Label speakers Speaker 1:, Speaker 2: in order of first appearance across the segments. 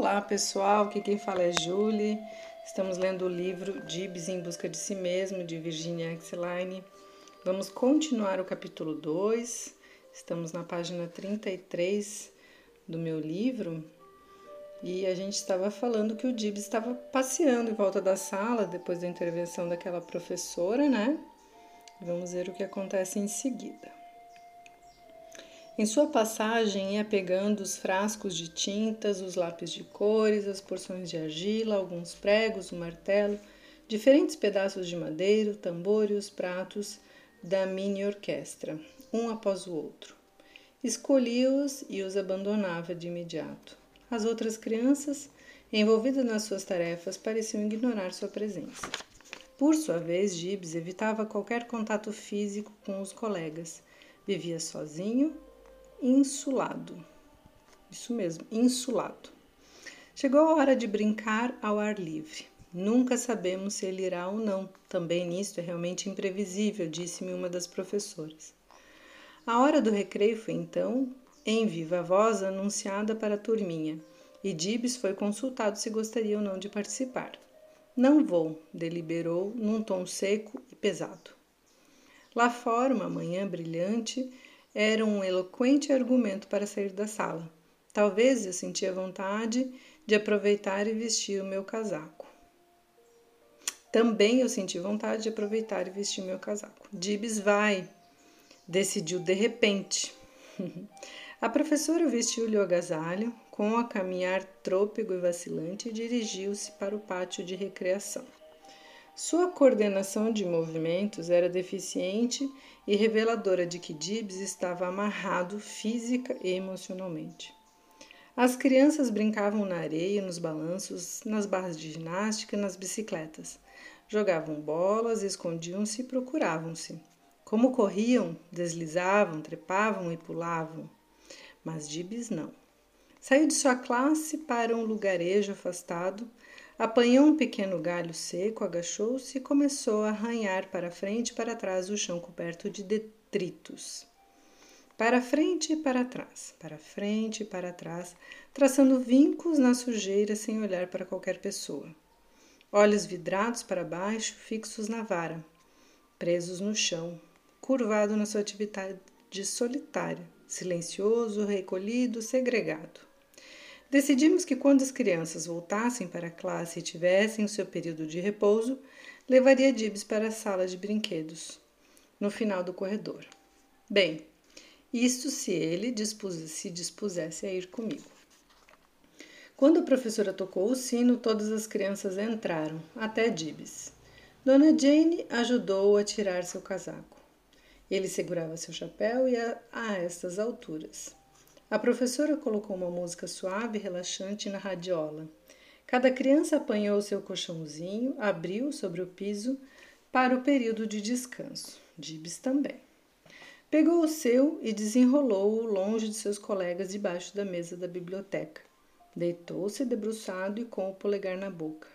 Speaker 1: Olá pessoal, aqui quem fala é Julie. Estamos lendo o livro Dibs em Busca de Si Mesmo, de Virginia Exline. Vamos continuar o capítulo 2. Estamos na página 33 do meu livro. E a gente estava falando que o Dibs estava passeando em volta da sala depois da intervenção daquela professora, né? Vamos ver o que acontece em seguida. Em sua passagem, ia pegando os frascos de tintas, os lápis de cores, as porções de argila, alguns pregos, um martelo, diferentes pedaços de madeira, o tambor e os pratos da mini orquestra, um após o outro. Escolhia-os e os abandonava de imediato. As outras crianças, envolvidas nas suas tarefas, pareciam ignorar sua presença. Por sua vez, Gibbs evitava qualquer contato físico com os colegas. Vivia sozinho insulado. Isso mesmo, insulado. Chegou a hora de brincar ao ar livre. Nunca sabemos se ele irá ou não. Também nisto é realmente imprevisível, disse-me uma das professoras. A hora do recreio foi então, em viva voz, anunciada para a turminha, e Dibs foi consultado se gostaria ou não de participar. Não vou, deliberou num tom seco e pesado. Lá fora, uma manhã brilhante, era um eloquente argumento para sair da sala. Talvez eu sentia vontade de aproveitar e vestir o meu casaco. Também eu senti vontade de aproveitar e vestir meu casaco. Dibs vai, decidiu de repente. a professora vestiu-lhe o agasalho, com a caminhar trôpego e vacilante, dirigiu-se para o pátio de recreação. Sua coordenação de movimentos era deficiente e reveladora de que Dibs estava amarrado física e emocionalmente. As crianças brincavam na areia, nos balanços, nas barras de ginástica nas bicicletas. Jogavam bolas, escondiam-se e procuravam-se. Como corriam, deslizavam, trepavam e pulavam. Mas Dibs não. Saiu de sua classe para um lugarejo afastado, Apanhou um pequeno galho seco, agachou-se e começou a arranhar para frente e para trás o chão coberto de detritos. Para frente e para trás, para frente e para trás, traçando vincos na sujeira sem olhar para qualquer pessoa. Olhos vidrados para baixo, fixos na vara, presos no chão, curvado na sua atividade solitária, silencioso, recolhido, segregado. Decidimos que quando as crianças voltassem para a classe e tivessem o seu período de repouso, levaria Dibs para a sala de brinquedos, no final do corredor. Bem, isto se ele dispus se dispusesse a ir comigo. Quando a professora tocou o sino, todas as crianças entraram, até Dibs. Dona Jane ajudou-o a tirar seu casaco. Ele segurava seu chapéu e a, a estas alturas. A professora colocou uma música suave e relaxante na radiola. Cada criança apanhou seu colchãozinho, abriu sobre o piso para o período de descanso. Dibs também. Pegou o seu e desenrolou-o longe de seus colegas debaixo da mesa da biblioteca. Deitou-se debruçado e com o polegar na boca.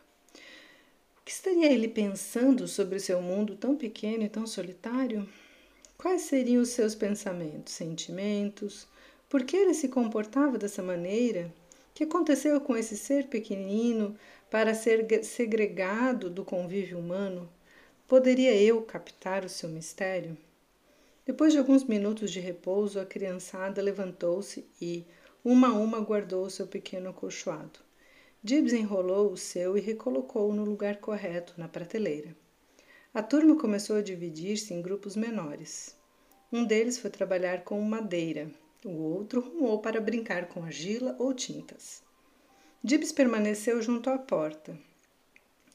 Speaker 1: O que estaria ele pensando sobre seu mundo tão pequeno e tão solitário? Quais seriam os seus pensamentos, sentimentos, por que ele se comportava dessa maneira? O que aconteceu com esse ser pequenino para ser segregado do convívio humano? Poderia eu captar o seu mistério? Depois de alguns minutos de repouso, a criançada levantou-se e, uma a uma, guardou o seu pequeno acolchoado. Gibbs enrolou o seu e recolocou-o no lugar correto, na prateleira. A turma começou a dividir-se em grupos menores. Um deles foi trabalhar com madeira, o outro rumou para brincar com argila ou tintas. Dibs permaneceu junto à porta.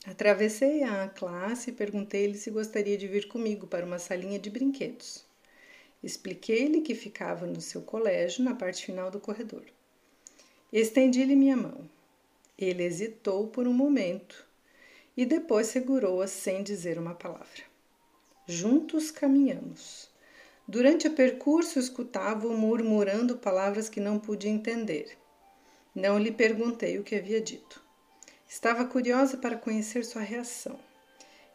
Speaker 1: Atravessei a classe e perguntei-lhe se gostaria de vir comigo para uma salinha de brinquedos. Expliquei-lhe que ficava no seu colégio, na parte final do corredor. Estendi-lhe minha mão. Ele hesitou por um momento e depois segurou-a sem dizer uma palavra. Juntos caminhamos. Durante o percurso, escutava-o murmurando palavras que não pude entender. Não lhe perguntei o que havia dito. Estava curiosa para conhecer sua reação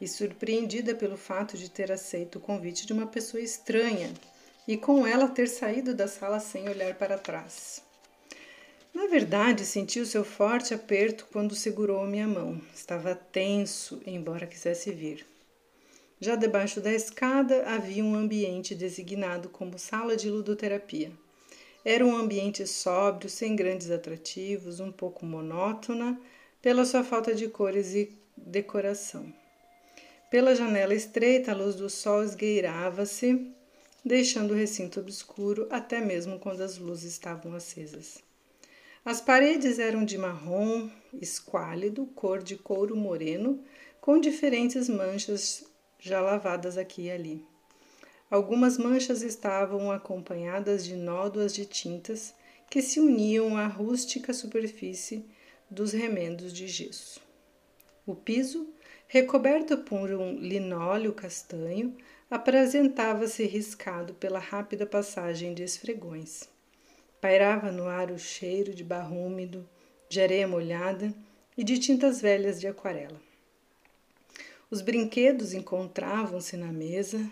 Speaker 1: e surpreendida pelo fato de ter aceito o convite de uma pessoa estranha e com ela ter saído da sala sem olhar para trás. Na verdade, senti o seu forte aperto quando segurou minha mão. Estava tenso, embora quisesse vir. Já debaixo da escada havia um ambiente designado como sala de ludoterapia. Era um ambiente sóbrio, sem grandes atrativos, um pouco monótona pela sua falta de cores e decoração. Pela janela estreita, a luz do sol esgueirava-se, deixando o recinto obscuro até mesmo quando as luzes estavam acesas. As paredes eram de marrom esquálido, cor de couro moreno, com diferentes manchas já lavadas aqui e ali. Algumas manchas estavam acompanhadas de nódoas de tintas que se uniam à rústica superfície dos remendos de gesso. O piso, recoberto por um linóleo castanho, apresentava-se riscado pela rápida passagem de esfregões. Pairava no ar o cheiro de barro úmido, de areia molhada e de tintas velhas de aquarela. Os brinquedos encontravam-se na mesa,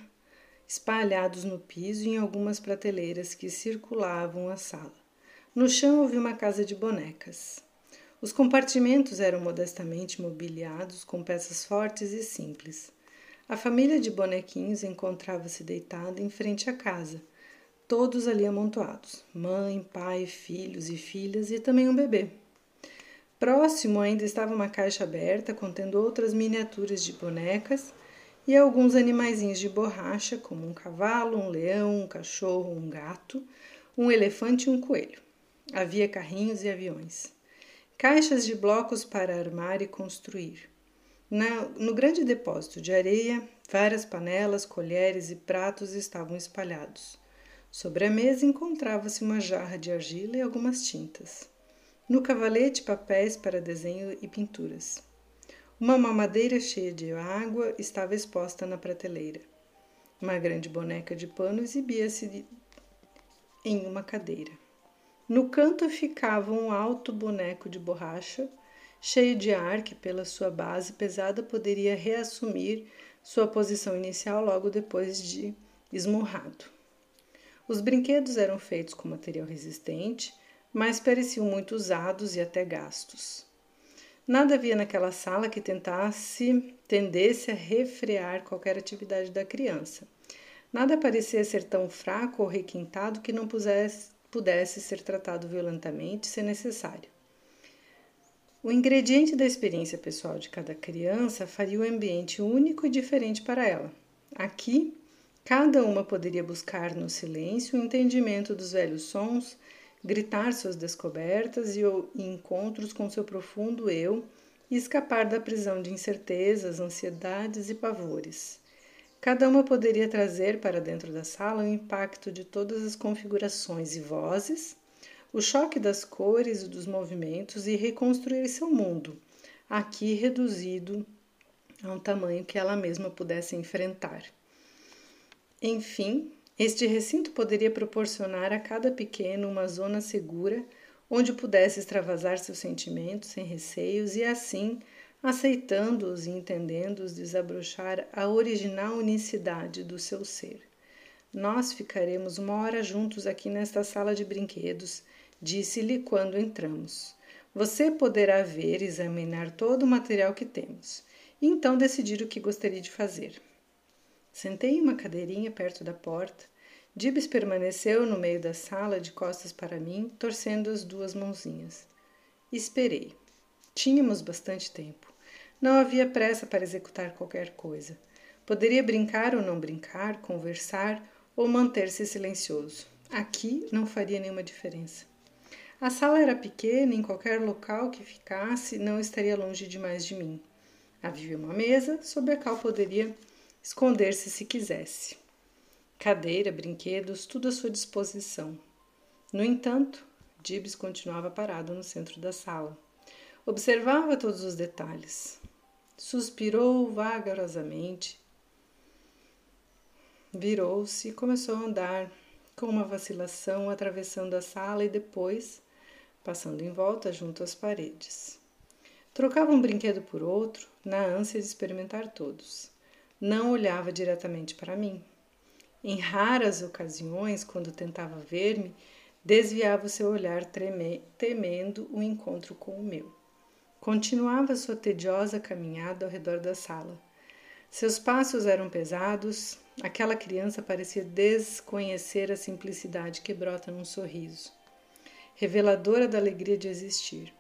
Speaker 1: espalhados no piso e em algumas prateleiras que circulavam a sala. No chão havia uma casa de bonecas. Os compartimentos eram modestamente mobiliados com peças fortes e simples. A família de bonequinhos encontrava-se deitada em frente à casa, todos ali amontoados: mãe, pai, filhos e filhas e também um bebê. Próximo ainda estava uma caixa aberta contendo outras miniaturas de bonecas e alguns animaizinhos de borracha, como um cavalo, um leão, um cachorro, um gato, um elefante e um coelho. Havia carrinhos e aviões. Caixas de blocos para armar e construir. Na, no grande depósito de areia, várias panelas, colheres e pratos estavam espalhados. Sobre a mesa encontrava-se uma jarra de argila e algumas tintas. No cavalete, papéis para desenho e pinturas. Uma mamadeira cheia de água estava exposta na prateleira. Uma grande boneca de pano exibia-se em uma cadeira. No canto ficava um alto boneco de borracha, cheio de ar que, pela sua base pesada, poderia reassumir sua posição inicial logo depois de esmurrado. Os brinquedos eram feitos com material resistente, mas pareciam muito usados e até gastos. Nada havia naquela sala que tentasse, tendesse a refrear qualquer atividade da criança. Nada parecia ser tão fraco ou requintado que não pudesse, pudesse ser tratado violentamente se necessário. O ingrediente da experiência pessoal de cada criança faria o ambiente único e diferente para ela. Aqui, cada uma poderia buscar no silêncio o entendimento dos velhos sons gritar suas descobertas e encontros com seu profundo eu e escapar da prisão de incertezas, ansiedades e pavores. Cada uma poderia trazer para dentro da sala o impacto de todas as configurações e vozes, o choque das cores e dos movimentos e reconstruir seu mundo, aqui reduzido a um tamanho que ela mesma pudesse enfrentar. Enfim, este recinto poderia proporcionar a cada pequeno uma zona segura onde pudesse extravasar seus sentimentos sem receios e assim, aceitando-os e entendendo-os, desabrochar a original unicidade do seu ser. Nós ficaremos uma hora juntos aqui nesta sala de brinquedos, disse-lhe quando entramos. Você poderá ver e examinar todo o material que temos, e então decidir o que gostaria de fazer. Sentei em uma cadeirinha perto da porta. Dibs permaneceu no meio da sala, de costas para mim, torcendo as duas mãozinhas. Esperei. Tínhamos bastante tempo. Não havia pressa para executar qualquer coisa. Poderia brincar ou não brincar, conversar ou manter-se silencioso. Aqui não faria nenhuma diferença. A sala era pequena, em qualquer local que ficasse, não estaria longe demais de mim. Havia uma mesa sobre a qual poderia esconder-se se quisesse. Cadeira, brinquedos, tudo à sua disposição. No entanto, Gibbs continuava parado no centro da sala. Observava todos os detalhes. Suspirou vagarosamente, virou-se e começou a andar com uma vacilação atravessando a sala e depois passando em volta junto às paredes. Trocava um brinquedo por outro, na ânsia de experimentar todos não olhava diretamente para mim. Em raras ocasiões, quando tentava ver-me, Desviava o seu olhar temendo o encontro com o meu. Continuava sua tediosa caminhada ao redor da sala. Seus passos eram pesados, aquela criança parecia desconhecer a simplicidade que brota num sorriso, reveladora da alegria de existir.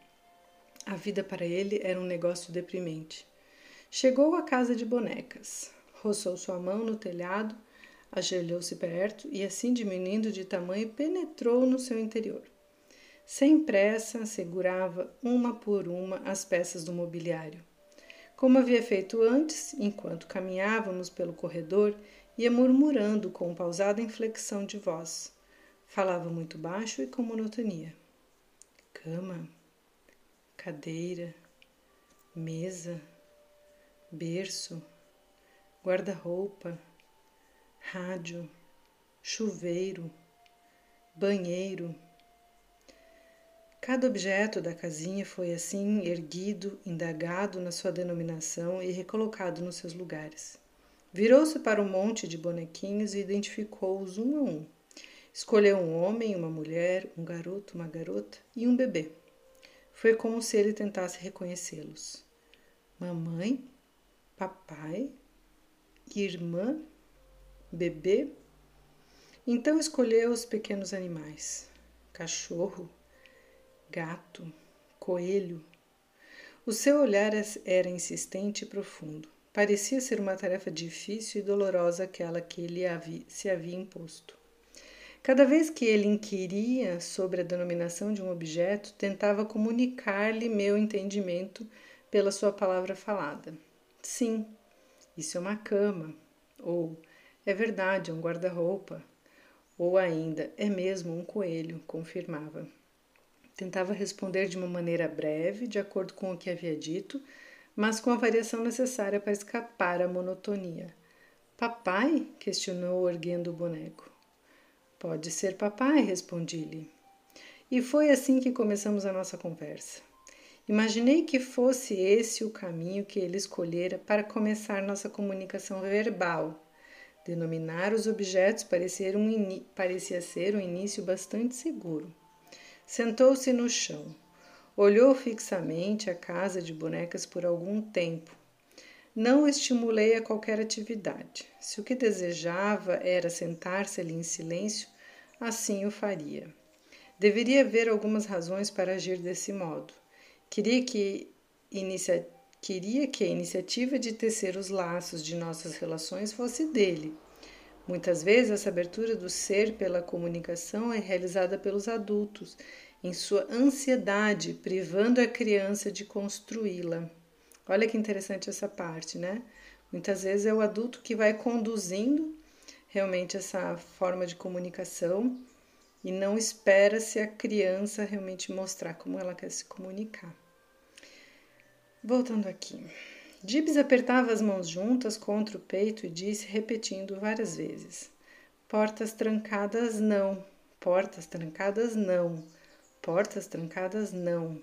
Speaker 1: A vida para ele era um negócio deprimente. Chegou à casa de bonecas, roçou sua mão no telhado, ajoelhou-se perto e, assim diminuindo de tamanho, penetrou no seu interior. Sem pressa, segurava uma por uma as peças do mobiliário. Como havia feito antes, enquanto caminhávamos pelo corredor, ia murmurando com pausada inflexão de voz. Falava muito baixo e com monotonia. Cama, cadeira, mesa, berço, guarda-roupa, rádio, chuveiro, banheiro. Cada objeto da casinha foi assim erguido, indagado na sua denominação e recolocado nos seus lugares. Virou-se para o um monte de bonequinhos e identificou-os um a um. Escolheu um homem, uma mulher, um garoto, uma garota e um bebê. Foi como se ele tentasse reconhecê-los. Mamãe, papai, irmã, bebê. Então escolheu os pequenos animais: cachorro, gato, coelho. O seu olhar era insistente e profundo. Parecia ser uma tarefa difícil e dolorosa aquela que ele se havia imposto. Cada vez que ele inquiria sobre a denominação de um objeto, tentava comunicar-lhe meu entendimento pela sua palavra falada. Sim, isso é uma cama. Ou é verdade, é um guarda-roupa. Ou ainda, é mesmo um coelho, confirmava. Tentava responder de uma maneira breve, de acordo com o que havia dito, mas com a variação necessária para escapar à monotonia. Papai? questionou, erguendo o boneco. Pode ser papai, respondi-lhe. E foi assim que começamos a nossa conversa. Imaginei que fosse esse o caminho que ele escolhera para começar nossa comunicação verbal. Denominar os objetos parecia, um parecia ser um início bastante seguro. Sentou-se no chão. Olhou fixamente a casa de bonecas por algum tempo. Não estimulei a qualquer atividade. Se o que desejava era sentar-se ali em silêncio, assim o faria. Deveria haver algumas razões para agir desse modo. Queria que, inicia... Queria que a iniciativa de tecer os laços de nossas relações fosse dele. Muitas vezes, essa abertura do ser pela comunicação é realizada pelos adultos, em sua ansiedade, privando a criança de construí-la. Olha que interessante essa parte, né? Muitas vezes é o adulto que vai conduzindo realmente essa forma de comunicação e não espera se a criança realmente mostrar como ela quer se comunicar. Voltando aqui. Dibs apertava as mãos juntas contra o peito e disse, repetindo várias vezes: Portas trancadas não, portas trancadas não, portas trancadas não.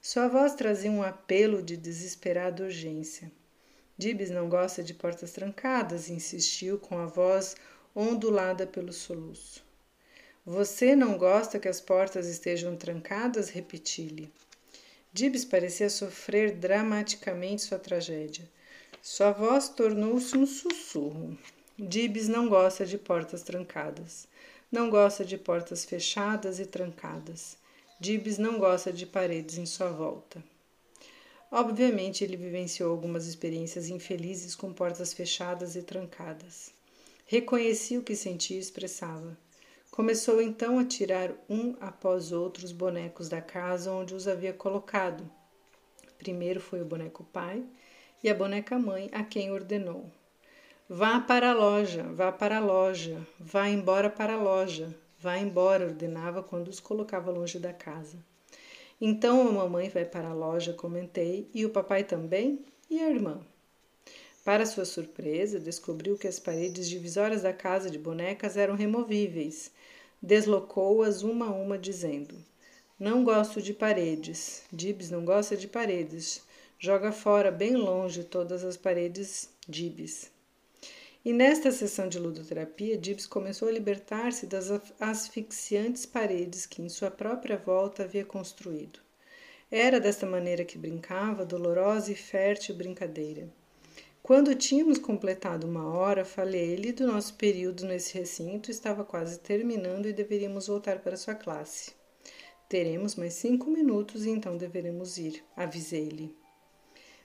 Speaker 1: Sua voz trazia um apelo de desesperada urgência. Dibs não gosta de portas trancadas, insistiu com a voz ondulada pelo soluço. Você não gosta que as portas estejam trancadas? Repeti-lhe. Dibs parecia sofrer dramaticamente sua tragédia. Sua voz tornou-se um sussurro. Dibs não gosta de portas trancadas. Não gosta de portas fechadas e trancadas. Dibs não gosta de paredes em sua volta. Obviamente, ele vivenciou algumas experiências infelizes com portas fechadas e trancadas. Reconhecia o que sentia e expressava. Começou então a tirar um após outro os bonecos da casa onde os havia colocado. Primeiro foi o boneco pai e a boneca mãe, a quem ordenou: Vá para a loja, vá para a loja, vá embora para a loja, vá embora, ordenava quando os colocava longe da casa. Então a mamãe vai para a loja, comentei, e o papai também, e a irmã. Para sua surpresa, descobriu que as paredes divisórias da casa de bonecas eram removíveis deslocou-as uma a uma, dizendo: Não gosto de paredes. Dibs não gosta de paredes. Joga fora, bem longe, todas as paredes, Dibs. E nesta sessão de ludoterapia, Gibbs começou a libertar-se das asfixiantes paredes que em sua própria volta havia construído. Era desta maneira que brincava, dolorosa e fértil brincadeira. Quando tínhamos completado uma hora, falei-lhe do nosso período nesse recinto estava quase terminando e deveríamos voltar para sua classe. Teremos mais cinco minutos e então deveremos ir, avisei-lhe.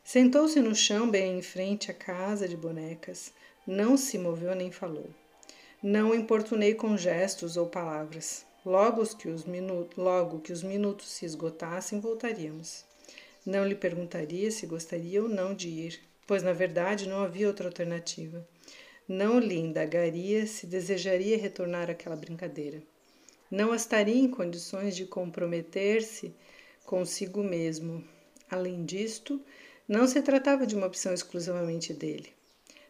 Speaker 1: Sentou-se no chão bem em frente à casa de bonecas. Não se moveu nem falou. Não importunei com gestos ou palavras. Logo que, os minutos, logo que os minutos se esgotassem, voltaríamos. Não lhe perguntaria se gostaria ou não de ir, pois na verdade não havia outra alternativa. Não lhe indagaria se desejaria retornar àquela brincadeira. Não estaria em condições de comprometer-se consigo mesmo. Além disto, não se tratava de uma opção exclusivamente dele.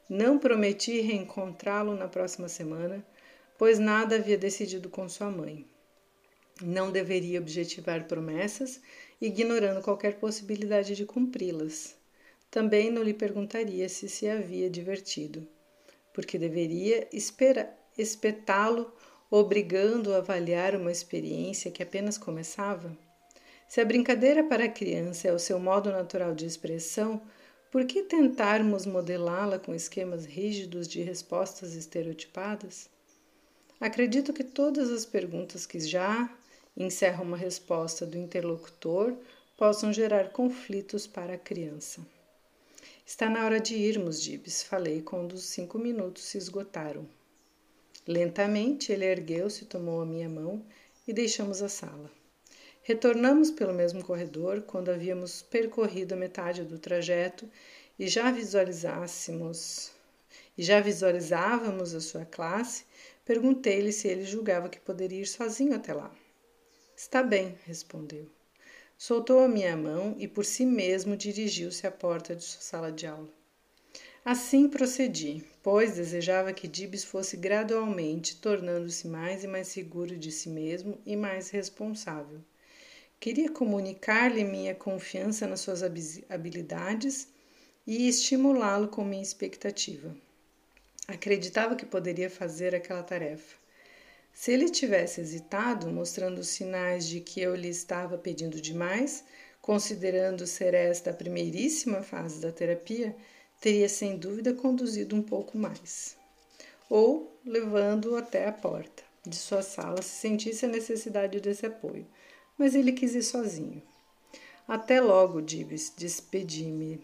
Speaker 1: Não prometi reencontrá-lo na próxima semana, pois nada havia decidido com sua mãe. Não deveria objetivar promessas, ignorando qualquer possibilidade de cumpri-las. Também não lhe perguntaria se se havia divertido, porque deveria espetá-lo, obrigando-o a avaliar uma experiência que apenas começava? Se a brincadeira para a criança é o seu modo natural de expressão, por que tentarmos modelá-la com esquemas rígidos de respostas estereotipadas? Acredito que todas as perguntas que já encerram uma resposta do interlocutor possam gerar conflitos para a criança. Está na hora de irmos, Gibbs, falei quando os cinco minutos se esgotaram. Lentamente ele ergueu-se, tomou a minha mão e deixamos a sala. Retornamos pelo mesmo corredor quando havíamos percorrido a metade do trajeto e já visualizássemos e já visualizávamos a sua classe, perguntei-lhe se ele julgava que poderia ir sozinho até lá. Está bem, respondeu. Soltou a minha mão e por si mesmo dirigiu-se à porta de sua sala de aula. Assim procedi, pois desejava que Dibs fosse gradualmente tornando-se mais e mais seguro de si mesmo e mais responsável. Queria comunicar-lhe minha confiança nas suas habilidades e estimulá-lo com minha expectativa. Acreditava que poderia fazer aquela tarefa. Se ele tivesse hesitado, mostrando sinais de que eu lhe estava pedindo demais, considerando ser esta a primeiríssima fase da terapia, teria sem dúvida conduzido um pouco mais. Ou levando-o até a porta de sua sala se sentisse a necessidade desse apoio mas ele quis ir sozinho. Até logo, Dibs, despedi-me.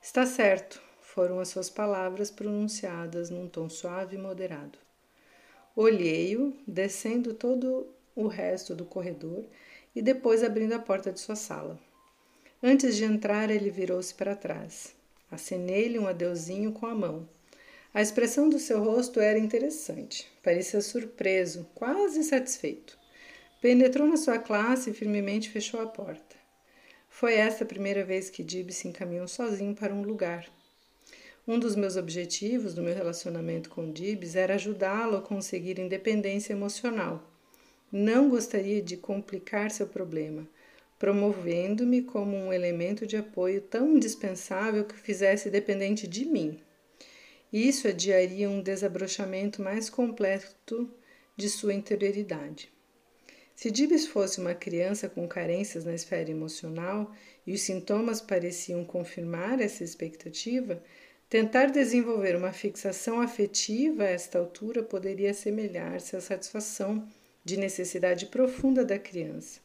Speaker 1: Está certo, foram as suas palavras pronunciadas num tom suave e moderado. Olhei-o, descendo todo o resto do corredor e depois abrindo a porta de sua sala. Antes de entrar, ele virou-se para trás. Acenei-lhe um adeuzinho com a mão. A expressão do seu rosto era interessante. Parecia surpreso, quase satisfeito. Penetrou na sua classe e firmemente fechou a porta. Foi esta a primeira vez que Dib se encaminhou sozinho para um lugar. Um dos meus objetivos do meu relacionamento com Dibs era ajudá-lo a conseguir independência emocional. Não gostaria de complicar seu problema, promovendo-me como um elemento de apoio tão indispensável que o fizesse dependente de mim. Isso adiaria um desabrochamento mais completo de sua interioridade. Se Dibs fosse uma criança com carências na esfera emocional e os sintomas pareciam confirmar essa expectativa, tentar desenvolver uma fixação afetiva a esta altura poderia assemelhar-se à satisfação de necessidade profunda da criança.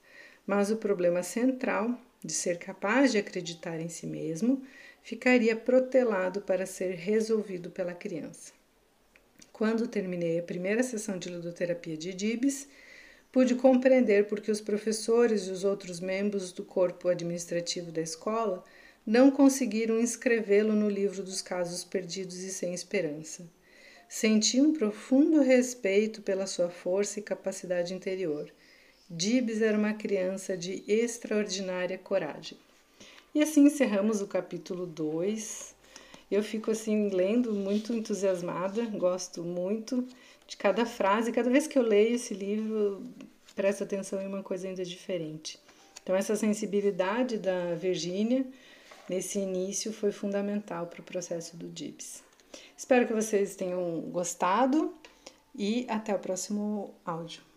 Speaker 1: Mas o problema central, de ser capaz de acreditar em si mesmo, ficaria protelado para ser resolvido pela criança. Quando terminei a primeira sessão de ludoterapia de Dibs, Pude compreender porque os professores e os outros membros do corpo administrativo da escola não conseguiram inscrevê-lo no livro dos casos perdidos e sem esperança. Senti um profundo respeito pela sua força e capacidade interior. Dibs era uma criança de extraordinária coragem. E assim encerramos o capítulo 2. Eu fico assim lendo muito entusiasmada, gosto muito de cada frase. Cada vez que eu leio esse livro, presto atenção em uma coisa ainda diferente. Então, essa sensibilidade da Virgínia nesse início foi fundamental para o processo do DIPS. Espero que vocês tenham gostado e até o próximo áudio.